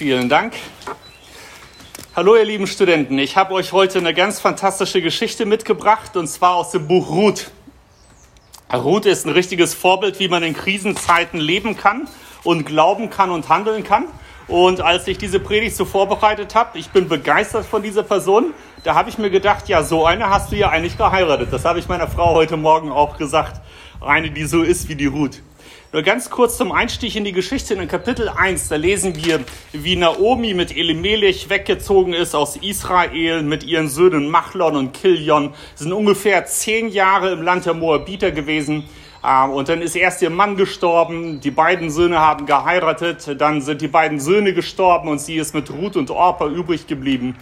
Vielen Dank. Hallo ihr lieben Studenten, ich habe euch heute eine ganz fantastische Geschichte mitgebracht und zwar aus dem Buch Ruth. Ruth ist ein richtiges Vorbild, wie man in Krisenzeiten leben kann und glauben kann und handeln kann. Und als ich diese Predigt so vorbereitet habe, ich bin begeistert von dieser Person, da habe ich mir gedacht, ja, so eine hast du ja eigentlich geheiratet. Das habe ich meiner Frau heute Morgen auch gesagt. Eine, die so ist wie die Ruth. Nur ganz kurz zum Einstieg in die Geschichte. In Kapitel 1, da lesen wir, wie Naomi mit Elimelech weggezogen ist aus Israel mit ihren Söhnen Machlon und Kilion. Sind ungefähr zehn Jahre im Land der Moabiter gewesen. Ähm, und dann ist erst ihr Mann gestorben, die beiden Söhne haben geheiratet, dann sind die beiden Söhne gestorben und sie ist mit Ruth und Orpa übrig geblieben.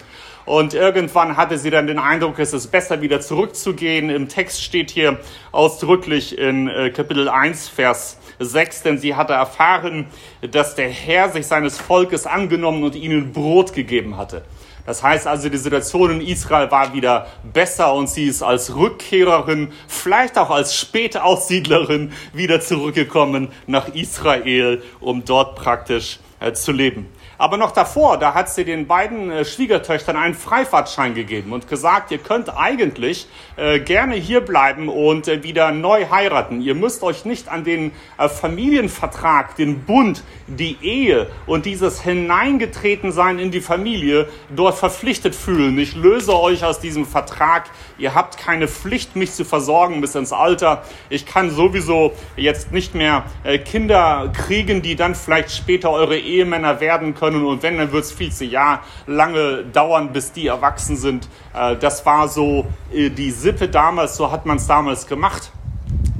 Und irgendwann hatte sie dann den Eindruck, es ist besser wieder zurückzugehen. Im Text steht hier ausdrücklich in äh, Kapitel 1, Vers 6, denn sie hatte erfahren, dass der Herr sich seines Volkes angenommen und ihnen Brot gegeben hatte. Das heißt also, die Situation in Israel war wieder besser und sie ist als Rückkehrerin, vielleicht auch als Spätaussiedlerin wieder zurückgekommen nach Israel, um dort praktisch äh, zu leben. Aber noch davor, da hat sie den beiden äh, Schwiegertöchtern einen Freifahrtschein gegeben und gesagt, ihr könnt eigentlich äh, gerne hier bleiben und äh, wieder neu heiraten. Ihr müsst euch nicht an den äh, Familienvertrag, den Bund, die Ehe und dieses Hineingetretensein in die Familie dort verpflichtet fühlen. Ich löse euch aus diesem Vertrag. Ihr habt keine Pflicht, mich zu versorgen bis ins Alter. Ich kann sowieso jetzt nicht mehr äh, Kinder kriegen, die dann vielleicht später eure Ehemänner werden können können. Und wenn, dann wird es viel zu Jahr lange dauern, bis die erwachsen sind. Äh, das war so äh, die Sippe damals, so hat man es damals gemacht.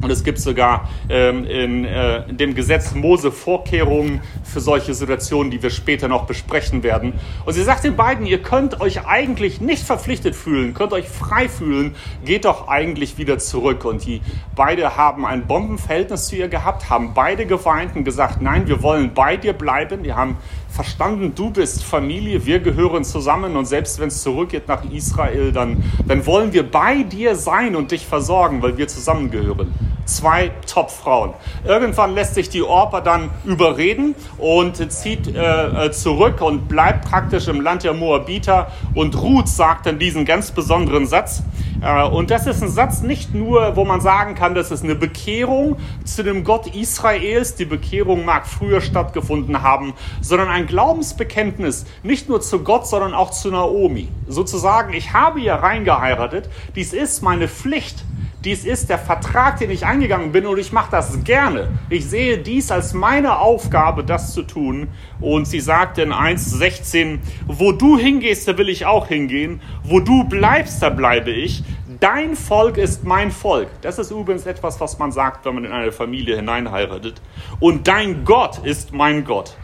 Und es gibt sogar ähm, in, äh, in dem Gesetz Mose Vorkehrungen für solche Situationen, die wir später noch besprechen werden. Und sie sagt den beiden, ihr könnt euch eigentlich nicht verpflichtet fühlen, könnt euch frei fühlen, geht doch eigentlich wieder zurück. Und die beide haben ein Bombenverhältnis zu ihr gehabt, haben beide geweint und gesagt, nein, wir wollen bei dir bleiben. Die haben verstanden, du bist Familie, wir gehören zusammen und selbst wenn es zurückgeht nach Israel, dann, dann wollen wir bei dir sein und dich versorgen, weil wir zusammengehören. Zwei Top-Frauen. Irgendwann lässt sich die Orpa dann überreden und zieht äh, äh, zurück und bleibt praktisch im Land der Moabiter. Und Ruth sagt dann diesen ganz besonderen Satz. Äh, und das ist ein Satz nicht nur, wo man sagen kann, das ist eine Bekehrung zu dem Gott Israels. Die Bekehrung mag früher stattgefunden haben, sondern ein Glaubensbekenntnis nicht nur zu Gott, sondern auch zu Naomi. Sozusagen, ich habe ja reingeheiratet. Dies ist meine Pflicht. Dies ist der Vertrag, den ich eingegangen bin und ich mache das gerne. Ich sehe dies als meine Aufgabe, das zu tun. Und sie sagt in 1,16, wo du hingehst, da will ich auch hingehen. Wo du bleibst, da bleibe ich. Dein Volk ist mein Volk. Das ist übrigens etwas, was man sagt, wenn man in eine Familie hineinheiratet. Und dein Gott ist mein Gott.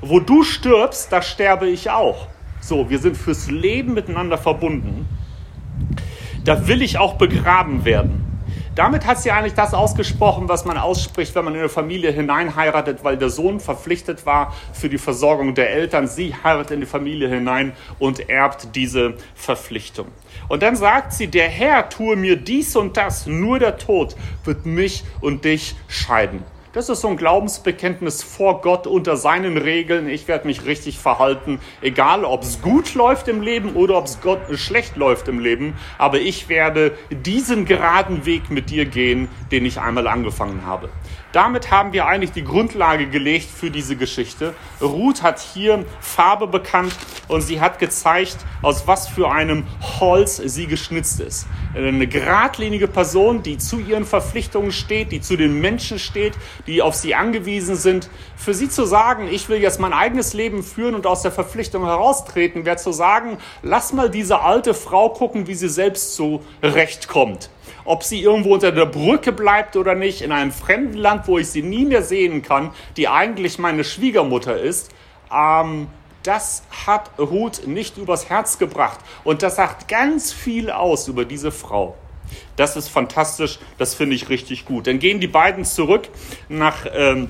Wo du stirbst, da sterbe ich auch. So, wir sind fürs Leben miteinander verbunden da will ich auch begraben werden. Damit hat sie eigentlich das ausgesprochen, was man ausspricht, wenn man in eine Familie hineinheiratet, weil der Sohn verpflichtet war für die Versorgung der Eltern. Sie heiratet in die Familie hinein und erbt diese Verpflichtung. Und dann sagt sie, der Herr tue mir dies und das, nur der Tod wird mich und dich scheiden. Das ist so ein Glaubensbekenntnis vor Gott unter seinen Regeln. Ich werde mich richtig verhalten, egal ob es gut läuft im Leben oder ob es schlecht läuft im Leben. Aber ich werde diesen geraden Weg mit dir gehen, den ich einmal angefangen habe. Damit haben wir eigentlich die Grundlage gelegt für diese Geschichte. Ruth hat hier Farbe bekannt und sie hat gezeigt, aus was für einem Holz sie geschnitzt ist. Eine geradlinige Person, die zu ihren Verpflichtungen steht, die zu den Menschen steht, die auf sie angewiesen sind. Für sie zu sagen, ich will jetzt mein eigenes Leben führen und aus der Verpflichtung heraustreten, wäre zu sagen, lass mal diese alte Frau gucken, wie sie selbst zurechtkommt ob sie irgendwo unter der Brücke bleibt oder nicht, in einem fremden Land, wo ich sie nie mehr sehen kann, die eigentlich meine Schwiegermutter ist, ähm, das hat Ruth nicht übers Herz gebracht. Und das sagt ganz viel aus über diese Frau. Das ist fantastisch, das finde ich richtig gut. Dann gehen die beiden zurück nach ähm,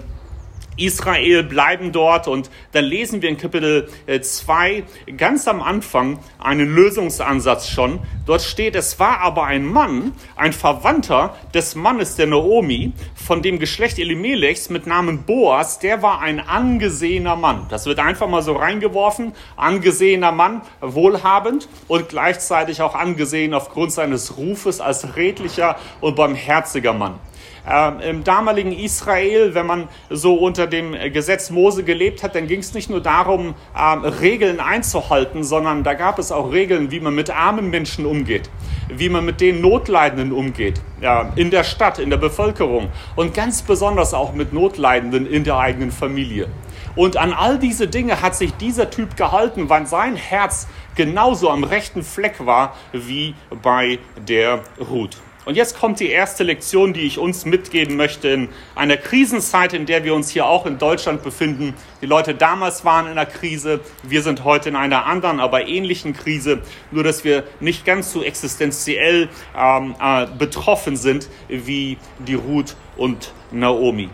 Israel bleiben dort und dann lesen wir in Kapitel 2 äh, ganz am Anfang einen Lösungsansatz schon. Dort steht, es war aber ein Mann, ein Verwandter des Mannes der Naomi, von dem Geschlecht Elimelechs mit Namen Boas, der war ein angesehener Mann. Das wird einfach mal so reingeworfen, angesehener Mann, wohlhabend und gleichzeitig auch angesehen aufgrund seines Rufes als redlicher und barmherziger Mann. Ähm, Im damaligen Israel, wenn man so unter dem Gesetz Mose gelebt hat, dann ging es nicht nur darum, ähm, Regeln einzuhalten, sondern da gab es auch Regeln, wie man mit armen Menschen umgeht, wie man mit den Notleidenden umgeht, ja, in der Stadt, in der Bevölkerung und ganz besonders auch mit Notleidenden in der eigenen Familie. Und an all diese Dinge hat sich dieser Typ gehalten, weil sein Herz genauso am rechten Fleck war wie bei der Ruth. Und jetzt kommt die erste Lektion, die ich uns mitgeben möchte in einer Krisenzeit, in der wir uns hier auch in Deutschland befinden. Die Leute damals waren in einer Krise, wir sind heute in einer anderen, aber ähnlichen Krise, nur dass wir nicht ganz so existenziell ähm, äh, betroffen sind wie die Ruth und Naomi.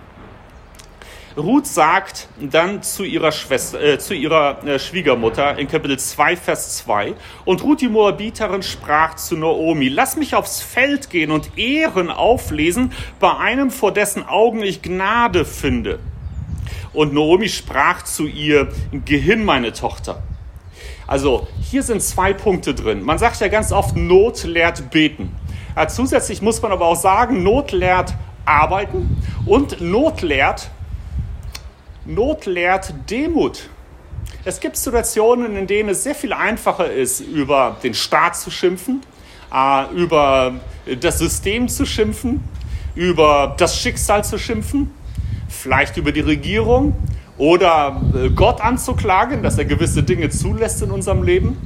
Ruth sagt dann zu ihrer, Schwester, äh, zu ihrer äh, Schwiegermutter in Kapitel 2, Vers 2, und Ruth die Moabiterin sprach zu Naomi, lass mich aufs Feld gehen und Ehren auflesen bei einem, vor dessen Augen ich Gnade finde. Und Naomi sprach zu ihr, Gehin, meine Tochter. Also hier sind zwei Punkte drin. Man sagt ja ganz oft, Not lehrt beten. Zusätzlich muss man aber auch sagen, Not lehrt arbeiten und Not lehrt Not lehrt Demut. Es gibt Situationen, in denen es sehr viel einfacher ist, über den Staat zu schimpfen, äh, über das System zu schimpfen, über das Schicksal zu schimpfen, vielleicht über die Regierung oder äh, Gott anzuklagen, dass er gewisse Dinge zulässt in unserem Leben.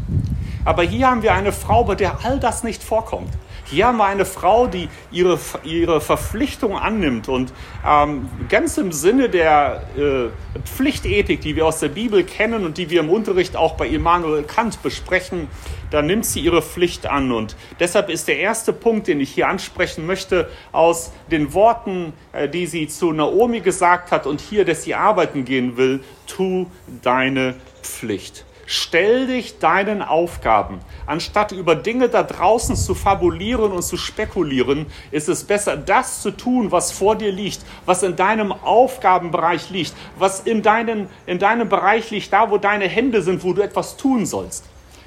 Aber hier haben wir eine Frau, bei der all das nicht vorkommt. Hier haben wir eine Frau, die ihre, ihre Verpflichtung annimmt und ähm, ganz im Sinne der äh, Pflichtethik, die wir aus der Bibel kennen und die wir im Unterricht auch bei Immanuel Kant besprechen, da nimmt sie ihre Pflicht an. Und deshalb ist der erste Punkt, den ich hier ansprechen möchte, aus den Worten, äh, die sie zu Naomi gesagt hat und hier, dass sie arbeiten gehen will, tu deine Pflicht. Stell dich deinen Aufgaben. Anstatt über Dinge da draußen zu fabulieren und zu spekulieren, ist es besser, das zu tun, was vor dir liegt, was in deinem Aufgabenbereich liegt, was in, deinen, in deinem Bereich liegt, da wo deine Hände sind, wo du etwas tun sollst.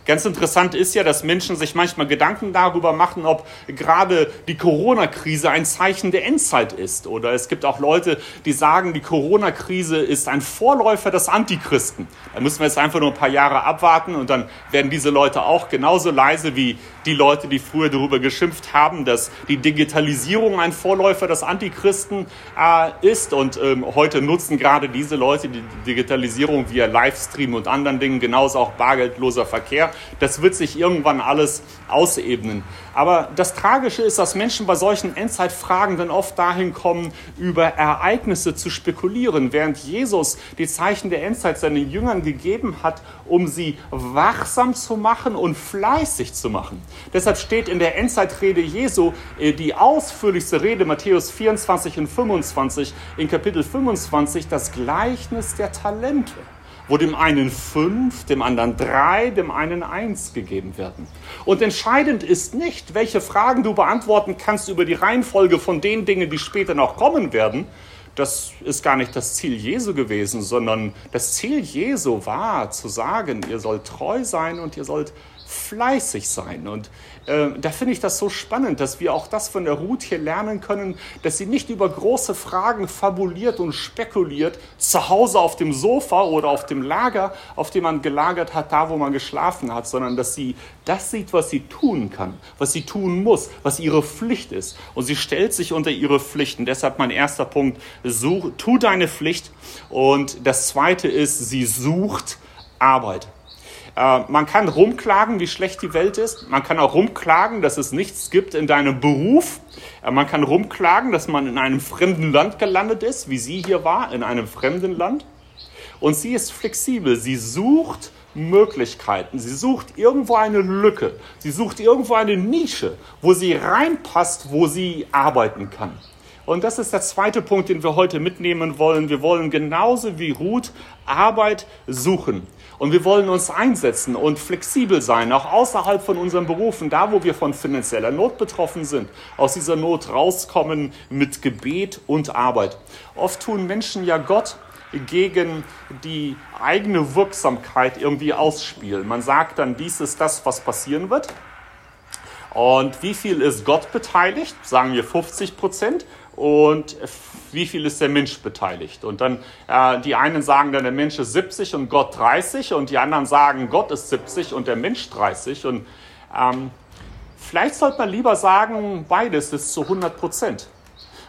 Ganz interessant ist ja, dass Menschen sich manchmal Gedanken darüber machen, ob gerade die Corona-Krise ein Zeichen der Endzeit ist. Oder es gibt auch Leute, die sagen, die Corona-Krise ist ein Vorläufer des Antichristen. Da müssen wir jetzt einfach nur ein paar Jahre abwarten und dann werden diese Leute auch genauso leise wie die Leute, die früher darüber geschimpft haben, dass die Digitalisierung ein Vorläufer des Antichristen äh, ist. Und ähm, heute nutzen gerade diese Leute die Digitalisierung via Livestream und anderen Dingen, genauso auch bargeldloser Verkehr. Das wird sich irgendwann alles ausebnen. Aber das Tragische ist, dass Menschen bei solchen Endzeitfragen dann oft dahin kommen, über Ereignisse zu spekulieren, während Jesus die Zeichen der Endzeit seinen Jüngern gegeben hat, um sie wachsam zu machen und fleißig zu machen. Deshalb steht in der Endzeitrede Jesu äh, die ausführlichste Rede Matthäus 24 und 25 in Kapitel 25 das Gleichnis der Talente wo dem einen fünf, dem anderen drei, dem einen eins gegeben werden. Und entscheidend ist nicht, welche Fragen du beantworten kannst über die Reihenfolge von den Dingen, die später noch kommen werden. Das ist gar nicht das Ziel Jesu gewesen, sondern das Ziel Jesu war zu sagen, ihr sollt treu sein und ihr sollt fleißig sein. Und äh, da finde ich das so spannend, dass wir auch das von der Ruth hier lernen können, dass sie nicht über große Fragen fabuliert und spekuliert, zu Hause auf dem Sofa oder auf dem Lager, auf dem man gelagert hat, da wo man geschlafen hat, sondern dass sie das sieht, was sie tun kann, was sie tun muss, was ihre Pflicht ist. Und sie stellt sich unter ihre Pflichten. Deshalb mein erster Punkt, such, tu deine Pflicht. Und das zweite ist, sie sucht Arbeit. Äh, man kann rumklagen, wie schlecht die Welt ist. Man kann auch rumklagen, dass es nichts gibt in deinem Beruf. Äh, man kann rumklagen, dass man in einem fremden Land gelandet ist, wie sie hier war, in einem fremden Land. Und sie ist flexibel. Sie sucht Möglichkeiten. Sie sucht irgendwo eine Lücke. Sie sucht irgendwo eine Nische, wo sie reinpasst, wo sie arbeiten kann. Und das ist der zweite Punkt, den wir heute mitnehmen wollen. Wir wollen genauso wie Ruth Arbeit suchen. Und wir wollen uns einsetzen und flexibel sein, auch außerhalb von unseren Berufen, da wo wir von finanzieller Not betroffen sind, aus dieser Not rauskommen mit Gebet und Arbeit. Oft tun Menschen ja Gott gegen die eigene Wirksamkeit irgendwie ausspielen. Man sagt dann, dies ist das, was passieren wird. Und wie viel ist Gott beteiligt? Sagen wir 50 Prozent. Und wie viel ist der Mensch beteiligt? Und dann, äh, die einen sagen dann, der Mensch ist 70 und Gott 30. Und die anderen sagen, Gott ist 70 und der Mensch 30. Und ähm, vielleicht sollte man lieber sagen, beides ist zu 100 Prozent.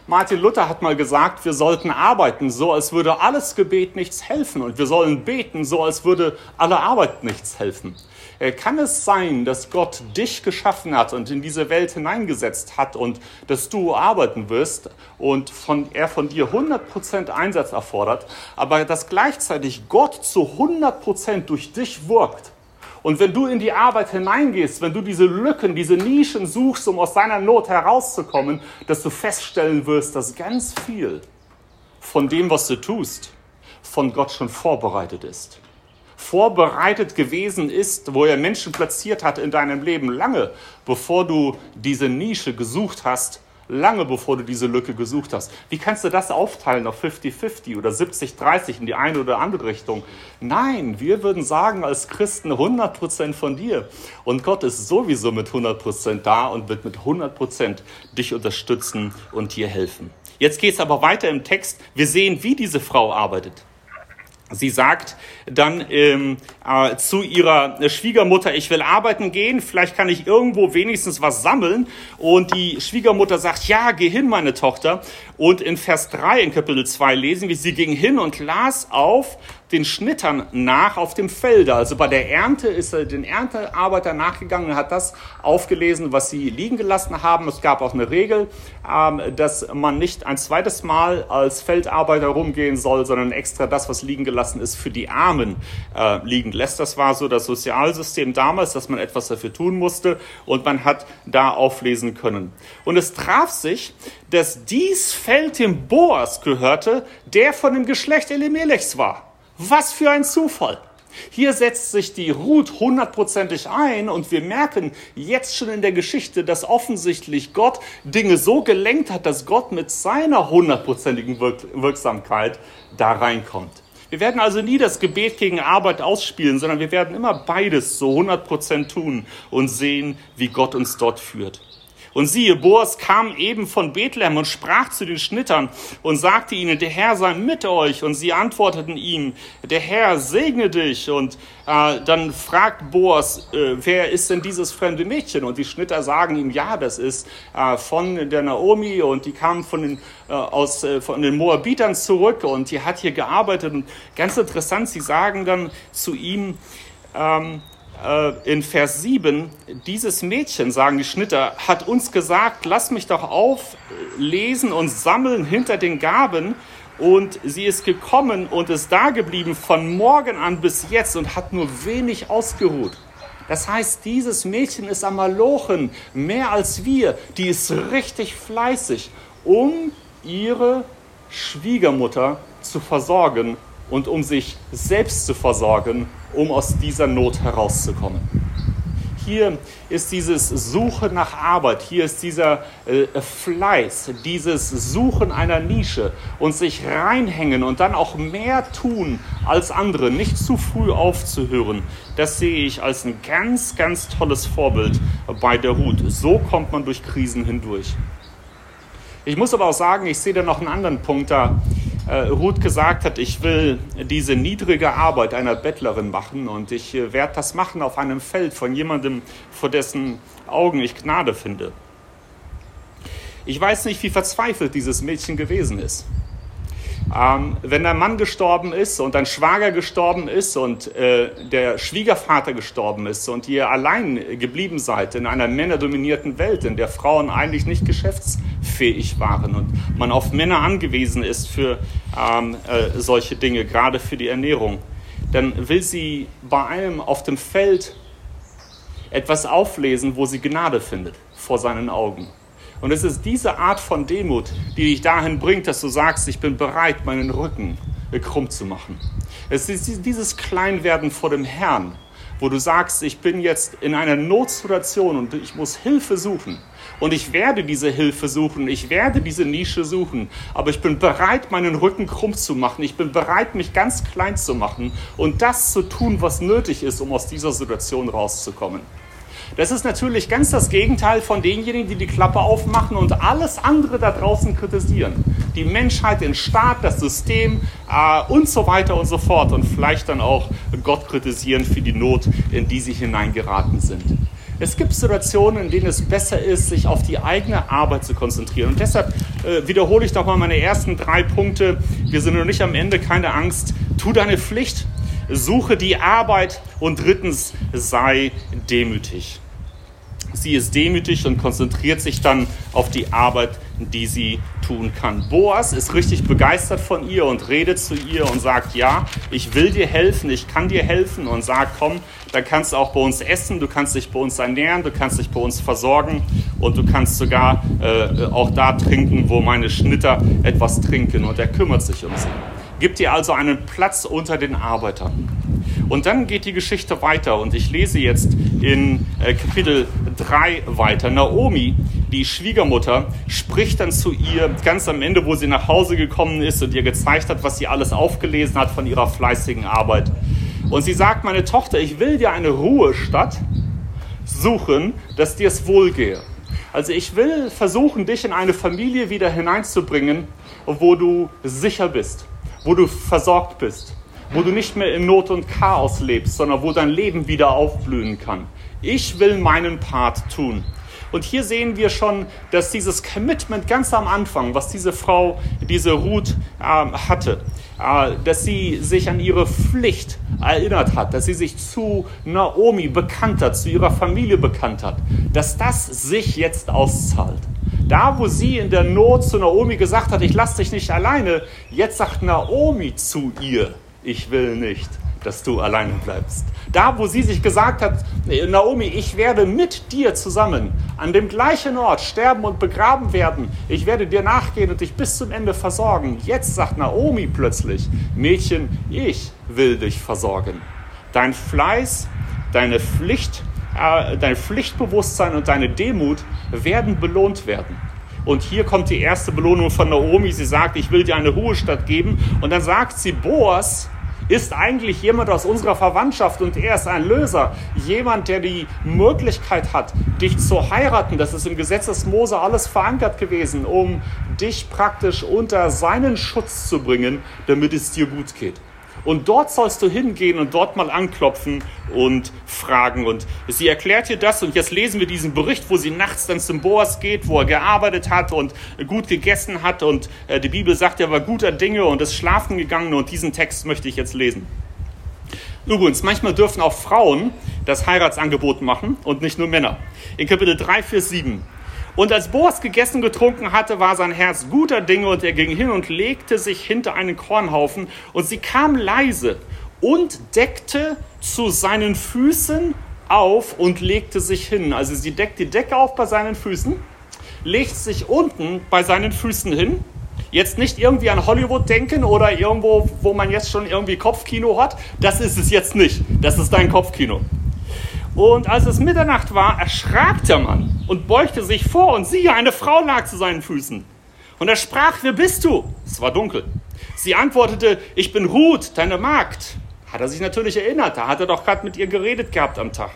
Martin Luther hat mal gesagt, wir sollten arbeiten, so als würde alles Gebet nichts helfen. Und wir sollen beten, so als würde alle Arbeit nichts helfen. Äh, kann es sein, dass Gott dich geschaffen hat und in diese Welt hineingesetzt hat und dass du arbeiten wirst und von, er von dir 100% Einsatz erfordert, aber dass gleichzeitig Gott zu 100% durch dich wirkt? Und wenn du in die Arbeit hineingehst, wenn du diese Lücken, diese Nischen suchst, um aus deiner Not herauszukommen, dass du feststellen wirst, dass ganz viel von dem, was du tust, von Gott schon vorbereitet ist. Vorbereitet gewesen ist, wo er Menschen platziert hat in deinem Leben, lange bevor du diese Nische gesucht hast, lange bevor du diese Lücke gesucht hast. Wie kannst du das aufteilen auf 50-50 oder 70-30 in die eine oder andere Richtung? Nein, wir würden sagen als Christen 100% von dir. Und Gott ist sowieso mit 100% da und wird mit 100% dich unterstützen und dir helfen. Jetzt geht es aber weiter im Text. Wir sehen, wie diese Frau arbeitet. Sie sagt dann ähm, äh, zu ihrer Schwiegermutter, ich will arbeiten gehen, vielleicht kann ich irgendwo wenigstens was sammeln. Und die Schwiegermutter sagt, ja, geh hin, meine Tochter. Und in Vers 3 in Kapitel 2 lesen wir, sie ging hin und las auf den Schnittern nach auf dem Felde. Also bei der Ernte ist er den Erntearbeiter nachgegangen und hat das aufgelesen, was sie liegen gelassen haben. Es gab auch eine Regel, ähm, dass man nicht ein zweites Mal als Feldarbeiter rumgehen soll, sondern extra das, was liegen gelassen ist, für die Armen äh, liegen lässt. Das war so das Sozialsystem damals, dass man etwas dafür tun musste und man hat da auflesen können. Und es traf sich, dass dies Feld dem Boas gehörte, der von dem Geschlecht Elimelechs war. Was für ein Zufall! Hier setzt sich die Ruth hundertprozentig ein und wir merken jetzt schon in der Geschichte, dass offensichtlich Gott Dinge so gelenkt hat, dass Gott mit seiner hundertprozentigen Wirksamkeit da reinkommt. Wir werden also nie das Gebet gegen Arbeit ausspielen, sondern wir werden immer beides so 100% tun und sehen, wie Gott uns dort führt. Und siehe, Boas kam eben von Bethlehem und sprach zu den Schnittern und sagte ihnen, der Herr sei mit euch. Und sie antworteten ihm, der Herr segne dich. Und äh, dann fragt Boas, äh, wer ist denn dieses fremde Mädchen? Und die Schnitter sagen ihm, ja, das ist äh, von der Naomi und die kam von den, äh, aus, äh, von den Moabitern zurück und die hat hier gearbeitet. Und ganz interessant, sie sagen dann zu ihm, ähm, äh, in Vers 7, dieses Mädchen, sagen die Schnitter, hat uns gesagt, lass mich doch auflesen und sammeln hinter den Gaben. Und sie ist gekommen und ist da geblieben von morgen an bis jetzt und hat nur wenig ausgeruht. Das heißt, dieses Mädchen ist am Malochen mehr als wir. Die ist richtig fleißig, um ihre Schwiegermutter zu versorgen und um sich selbst zu versorgen, um aus dieser Not herauszukommen. Hier ist dieses Suchen nach Arbeit, hier ist dieser äh, Fleiß, dieses Suchen einer Nische und sich reinhängen und dann auch mehr tun als andere, nicht zu früh aufzuhören. Das sehe ich als ein ganz, ganz tolles Vorbild bei der Ruth. So kommt man durch Krisen hindurch. Ich muss aber auch sagen, ich sehe da noch einen anderen Punkt da Ruth gesagt hat, ich will diese niedrige Arbeit einer Bettlerin machen und ich äh, werde das machen auf einem Feld von jemandem, vor dessen Augen ich Gnade finde. Ich weiß nicht, wie verzweifelt dieses Mädchen gewesen ist. Ähm, wenn dein Mann gestorben ist und dein Schwager gestorben ist und äh, der Schwiegervater gestorben ist und ihr allein geblieben seid in einer männerdominierten Welt, in der Frauen eigentlich nicht geschäftsfähig waren und man auf Männer angewiesen ist für ähm, äh, solche Dinge, gerade für die Ernährung, dann will sie bei einem auf dem Feld etwas auflesen, wo sie Gnade findet vor seinen Augen. Und es ist diese Art von Demut, die dich dahin bringt, dass du sagst, ich bin bereit, meinen Rücken krumm zu machen. Es ist dieses Kleinwerden vor dem Herrn, wo du sagst, ich bin jetzt in einer Notsituation und ich muss Hilfe suchen. Und ich werde diese Hilfe suchen, ich werde diese Nische suchen, aber ich bin bereit, meinen Rücken krumm zu machen. Ich bin bereit, mich ganz klein zu machen und das zu tun, was nötig ist, um aus dieser Situation rauszukommen. Das ist natürlich ganz das Gegenteil von denjenigen, die die Klappe aufmachen und alles andere da draußen kritisieren. Die Menschheit, den Staat, das System äh, und so weiter und so fort. Und vielleicht dann auch Gott kritisieren für die Not, in die sie hineingeraten sind. Es gibt Situationen, in denen es besser ist, sich auf die eigene Arbeit zu konzentrieren. Und deshalb äh, wiederhole ich nochmal meine ersten drei Punkte. Wir sind noch nicht am Ende, keine Angst. Tu deine Pflicht, suche die Arbeit und drittens sei demütig. Sie ist demütig und konzentriert sich dann auf die Arbeit, die sie tun kann. Boas ist richtig begeistert von ihr und redet zu ihr und sagt, ja, ich will dir helfen, ich kann dir helfen und sagt, komm, dann kannst du auch bei uns essen, du kannst dich bei uns ernähren, du kannst dich bei uns versorgen und du kannst sogar äh, auch da trinken, wo meine Schnitter etwas trinken und er kümmert sich um sie. Gibt ihr also einen Platz unter den Arbeitern. Und dann geht die Geschichte weiter und ich lese jetzt in äh, Kapitel 3 weiter. Naomi, die Schwiegermutter, spricht dann zu ihr ganz am Ende, wo sie nach Hause gekommen ist und ihr gezeigt hat, was sie alles aufgelesen hat von ihrer fleißigen Arbeit. Und sie sagt, meine Tochter, ich will dir eine Ruhestadt suchen, dass dir es wohlgehe. Also ich will versuchen, dich in eine Familie wieder hineinzubringen, wo du sicher bist, wo du versorgt bist, wo du nicht mehr in Not und Chaos lebst, sondern wo dein Leben wieder aufblühen kann. Ich will meinen Part tun. Und hier sehen wir schon, dass dieses Commitment ganz am Anfang, was diese Frau, diese Ruth äh, hatte, äh, dass sie sich an ihre Pflicht erinnert hat, dass sie sich zu Naomi bekannt hat, zu ihrer Familie bekannt hat, dass das sich jetzt auszahlt. Da, wo sie in der Not zu Naomi gesagt hat, ich lasse dich nicht alleine, jetzt sagt Naomi zu ihr, ich will nicht, dass du alleine bleibst. Da, wo sie sich gesagt hat, Naomi, ich werde mit dir zusammen an dem gleichen Ort sterben und begraben werden. Ich werde dir nachgehen und dich bis zum Ende versorgen. Jetzt sagt Naomi plötzlich, Mädchen, ich will dich versorgen. Dein Fleiß, deine Pflicht, äh, dein Pflichtbewusstsein und deine Demut werden belohnt werden. Und hier kommt die erste Belohnung von Naomi. Sie sagt, ich will dir eine Ruhestadt geben. Und dann sagt sie, Boas ist eigentlich jemand aus unserer Verwandtschaft und er ist ein Löser. Jemand, der die Möglichkeit hat, dich zu heiraten. Das ist im Gesetz des Mose alles verankert gewesen, um dich praktisch unter seinen Schutz zu bringen, damit es dir gut geht. Und dort sollst du hingehen und dort mal anklopfen und fragen. Und sie erklärt dir das. Und jetzt lesen wir diesen Bericht, wo sie nachts dann zum Boas geht, wo er gearbeitet hat und gut gegessen hat. Und äh, die Bibel sagt, er war guter Dinge und ist schlafen gegangen. Und diesen Text möchte ich jetzt lesen. Übrigens, manchmal dürfen auch Frauen das Heiratsangebot machen und nicht nur Männer. In Kapitel 3, Vers 7. Und als Boas gegessen getrunken hatte, war sein Herz guter Dinge und er ging hin und legte sich hinter einen Kornhaufen und sie kam leise und deckte zu seinen Füßen auf und legte sich hin. Also sie deckt die Decke auf bei seinen Füßen, legt sich unten bei seinen Füßen hin. Jetzt nicht irgendwie an Hollywood denken oder irgendwo, wo man jetzt schon irgendwie Kopfkino hat. Das ist es jetzt nicht. Das ist dein Kopfkino. Und als es Mitternacht war, erschrak der Mann und beugte sich vor und siehe, eine Frau lag zu seinen Füßen. Und er sprach, wer bist du? Es war dunkel. Sie antwortete, ich bin Ruth, deine Magd. Hat er sich natürlich erinnert, da hat er doch gerade mit ihr geredet gehabt am Tag.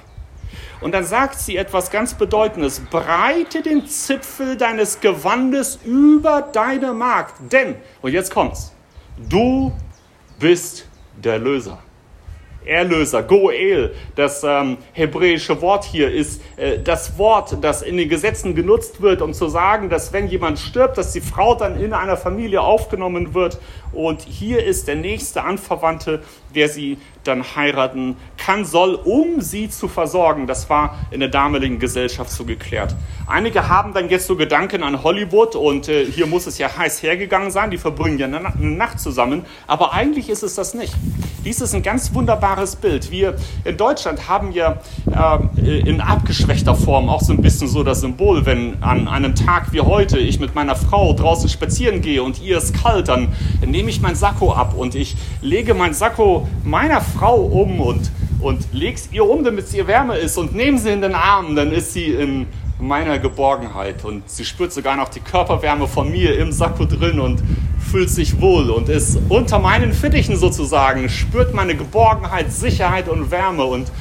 Und dann sagt sie etwas ganz Bedeutendes. Breite den Zipfel deines Gewandes über deine Magd. Denn, und jetzt kommt's, du bist der Löser. Erlöser, Goel, das ähm, hebräische Wort hier ist äh, das Wort, das in den Gesetzen genutzt wird, um zu sagen, dass wenn jemand stirbt, dass die Frau dann in einer Familie aufgenommen wird. Und hier ist der nächste Anverwandte, der sie dann heiraten kann, soll, um sie zu versorgen. Das war in der damaligen Gesellschaft so geklärt. Einige haben dann jetzt so Gedanken an Hollywood und äh, hier muss es ja heiß hergegangen sein, die verbringen ja eine, Nacht zusammen, aber eigentlich ist es das nicht. Dies ist ein ganz wunderbares Bild. Wir in Deutschland haben ja äh, in abgeschwächter Form auch so ein bisschen so das Symbol, wenn an einem Tag wie heute ich mit meiner Frau draußen spazieren gehe und ihr ist kalt, dann nehme ich mein Sakko ab und ich lege mein Sakko meiner Frau um und, und lege es ihr um, damit es ihr wärmer ist und nehme sie in den Arm, dann ist sie in meiner Geborgenheit und sie spürt sogar noch die Körperwärme von mir im Sakko drin und fühlt sich wohl und ist unter meinen Fittichen sozusagen, spürt meine Geborgenheit, Sicherheit und Wärme und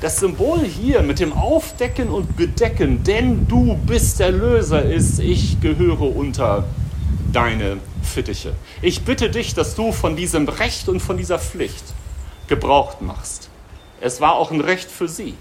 das Symbol hier mit dem Aufdecken und Bedecken, denn du bist der Löser, ist, ich gehöre unter deine Fittiche. Ich bitte dich, dass du von diesem Recht und von dieser Pflicht Gebrauch machst. Es war auch ein Recht für sie,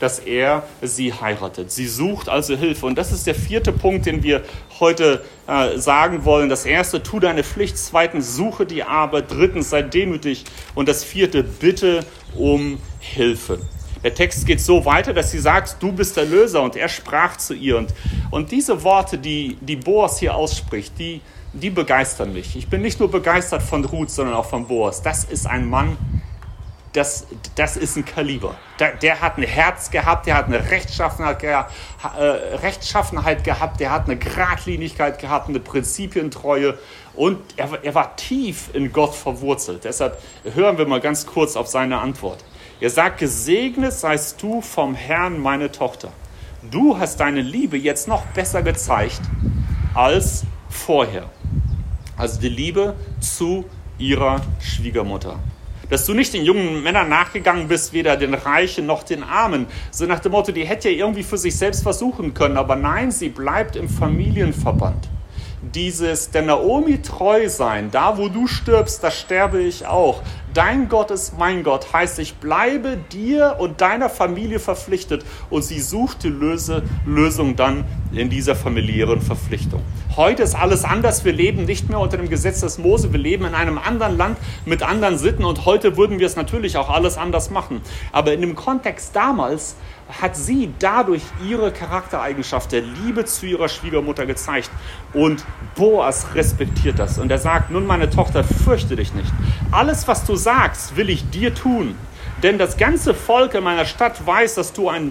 dass er sie heiratet. Sie sucht also Hilfe. Und das ist der vierte Punkt, den wir heute äh, sagen wollen. Das erste, tu deine Pflicht. Zweitens, suche die Arbeit. Drittens, sei demütig. Und das vierte, bitte um Hilfe. Der Text geht so weiter, dass sie sagt, du bist der Löser und er sprach zu ihr. Und, und diese Worte, die, die Boas hier ausspricht, die, die begeistern mich. Ich bin nicht nur begeistert von Ruth, sondern auch von Boas. Das ist ein Mann, das, das ist ein Kaliber. Der, der, hat ein Herz gehabt, der hat eine Rechtschaffenheit, äh, Rechtschaffenheit gehabt, der hat eine Gradlinigkeit gehabt, eine Prinzipientreue und er, er war tief in Gott verwurzelt. Deshalb hören wir mal ganz kurz auf seine Antwort. Er sagt, gesegnet seist du vom Herrn, meine Tochter. Du hast deine Liebe jetzt noch besser gezeigt als vorher. Also die Liebe zu ihrer Schwiegermutter. Dass du nicht den jungen Männern nachgegangen bist, weder den Reichen noch den Armen. So nach dem Motto, die hätte ja irgendwie für sich selbst versuchen können. Aber nein, sie bleibt im Familienverband dieses der Naomi treu sein, da wo du stirbst, da sterbe ich auch. Dein Gott ist mein Gott, heißt, ich bleibe dir und deiner Familie verpflichtet und sie sucht die Löse, Lösung dann in dieser familiären Verpflichtung. Heute ist alles anders. Wir leben nicht mehr unter dem Gesetz des Mose. Wir leben in einem anderen Land mit anderen Sitten und heute würden wir es natürlich auch alles anders machen. Aber in dem Kontext damals hat sie dadurch ihre Charaktereigenschaft der Liebe zu ihrer Schwiegermutter gezeigt. Und Boas respektiert das. Und er sagt, nun meine Tochter, fürchte dich nicht. Alles, was du sagst, will ich dir tun. Denn das ganze Volk in meiner Stadt weiß, dass du eine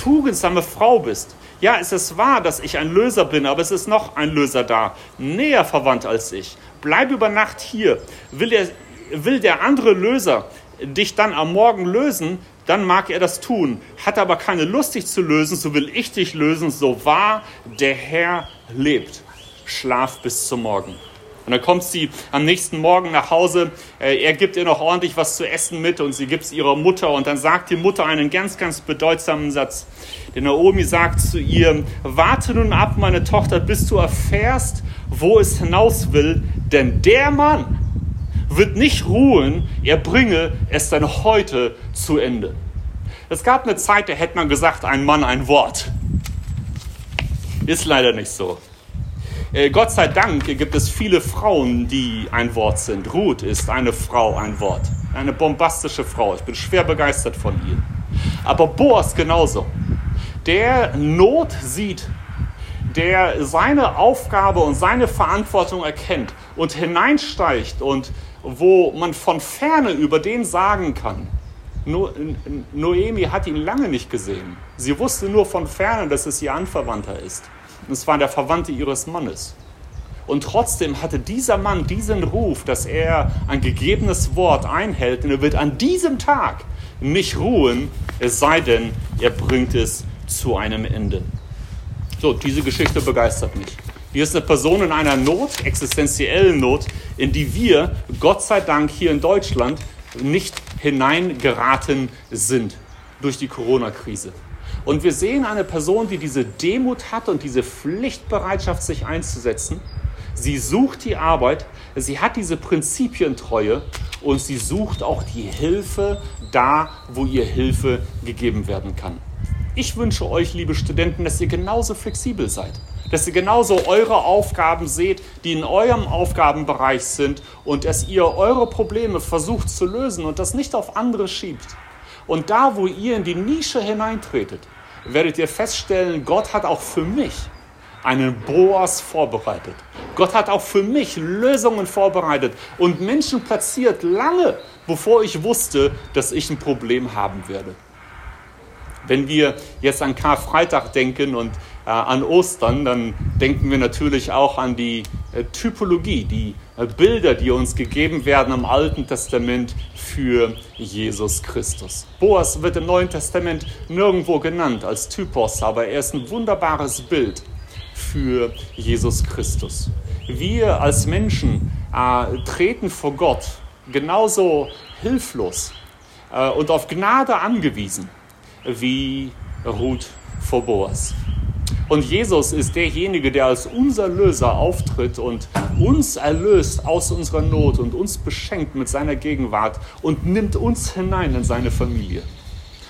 tugendsame Frau bist. Ja, es ist wahr, dass ich ein Löser bin, aber es ist noch ein Löser da, näher verwandt als ich. Bleib über Nacht hier. Will der, will der andere Löser dich dann am Morgen lösen, dann mag er das tun. Hat aber keine Lust, dich zu lösen, so will ich dich lösen, so wahr der Herr lebt. Schlaf bis zum Morgen. Und dann kommt sie am nächsten Morgen nach Hause. Äh, er gibt ihr noch ordentlich was zu essen mit und sie gibt es ihrer Mutter. Und dann sagt die Mutter einen ganz, ganz bedeutsamen Satz. Denn Naomi sagt zu ihr, warte nun ab, meine Tochter, bis du erfährst, wo es hinaus will. Denn der Mann, wird nicht ruhen, er bringe es dann heute zu Ende. Es gab eine Zeit, da hätte man gesagt, ein Mann, ein Wort. Ist leider nicht so. Äh, Gott sei Dank gibt es viele Frauen, die ein Wort sind. Ruth ist eine Frau, ein Wort. Eine bombastische Frau. Ich bin schwer begeistert von ihr. Aber Boas genauso. Der Not sieht der seine Aufgabe und seine Verantwortung erkennt und hineinsteigt und wo man von ferne über den sagen kann, Noemi hat ihn lange nicht gesehen. Sie wusste nur von ferne, dass es ihr Anverwandter ist. Und es war der Verwandte ihres Mannes. Und trotzdem hatte dieser Mann diesen Ruf, dass er ein gegebenes Wort einhält und er wird an diesem Tag nicht ruhen, es sei denn, er bringt es zu einem Ende. So, diese Geschichte begeistert mich. Hier ist eine Person in einer Not, existenziellen Not, in die wir, Gott sei Dank, hier in Deutschland nicht hineingeraten sind durch die Corona-Krise. Und wir sehen eine Person, die diese Demut hat und diese Pflichtbereitschaft, sich einzusetzen. Sie sucht die Arbeit, sie hat diese Prinzipientreue und sie sucht auch die Hilfe da, wo ihr Hilfe gegeben werden kann. Ich wünsche euch, liebe Studenten, dass ihr genauso flexibel seid Dass ihr genauso eure Aufgaben seht, die in eurem Aufgabenbereich sind und dass ihr eure Probleme versucht zu lösen und das nicht auf andere schiebt. Und da, wo ihr in die Nische hineintretet, werdet ihr feststellen, Gott hat auch für mich einen Boas vorbereitet. Gott hat auch für mich Lösungen vorbereitet und Menschen platziert lange, bevor ich wusste, dass ich ein Problem haben werde. Wenn wir jetzt an Karfreitag denken und äh, an Ostern, dann denken wir natürlich auch an die äh, Typologie, die äh, Bilder, die uns gegeben werden im Alten Testament für Jesus Christus. Boas wird im Neuen Testament nirgendwo genannt als Typos, aber er ist ein wunderbares Bild für Jesus Christus. Wir als Menschen äh, treten vor Gott genauso hilflos äh, und auf Gnade angewiesen wie Ruth vor Boas. Und Jesus ist derjenige, der als unser Löser auftritt und uns erlöst aus unserer Not und uns beschenkt mit seiner Gegenwart und nimmt uns hinein in seine Familie.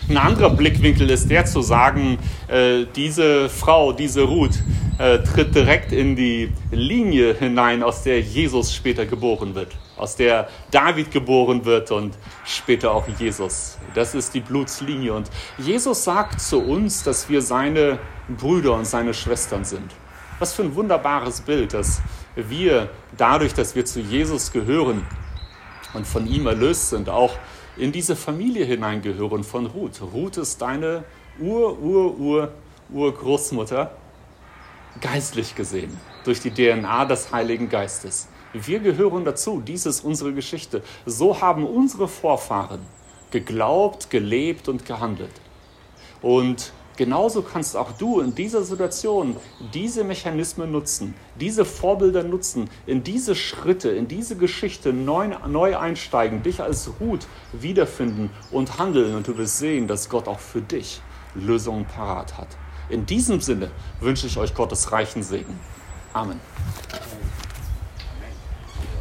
Ein anderer Blickwinkel ist der zu sagen, äh, diese Frau, diese Ruth, äh, tritt direkt in die Linie hinein, aus der Jesus später geboren wird, aus der David geboren wird und später auch Jesus. Das ist die Blutslinie. Und Jesus sagt zu uns, dass wir seine Brüder und seine Schwestern sind. Was für ein wunderbares Bild, dass wir dadurch, dass wir zu Jesus gehören und von ihm erlöst sind, auch in diese Familie hineingehören von Ruth. Ruth ist deine Ur, Ur, Ur, Urgroßmutter geistlich gesehen, durch die DNA des Heiligen Geistes. Wir gehören dazu, dies ist unsere Geschichte. So haben unsere Vorfahren geglaubt, gelebt und gehandelt. Und genauso kannst auch du in dieser Situation diese Mechanismen nutzen, diese Vorbilder nutzen, in diese Schritte, in diese Geschichte neu, neu einsteigen, dich als Ruth wiederfinden und handeln. Und du wirst sehen, dass Gott auch für dich Lösungen parat hat. In diesem Sinne wünsche ich euch Gottes reichen Segen. Amen.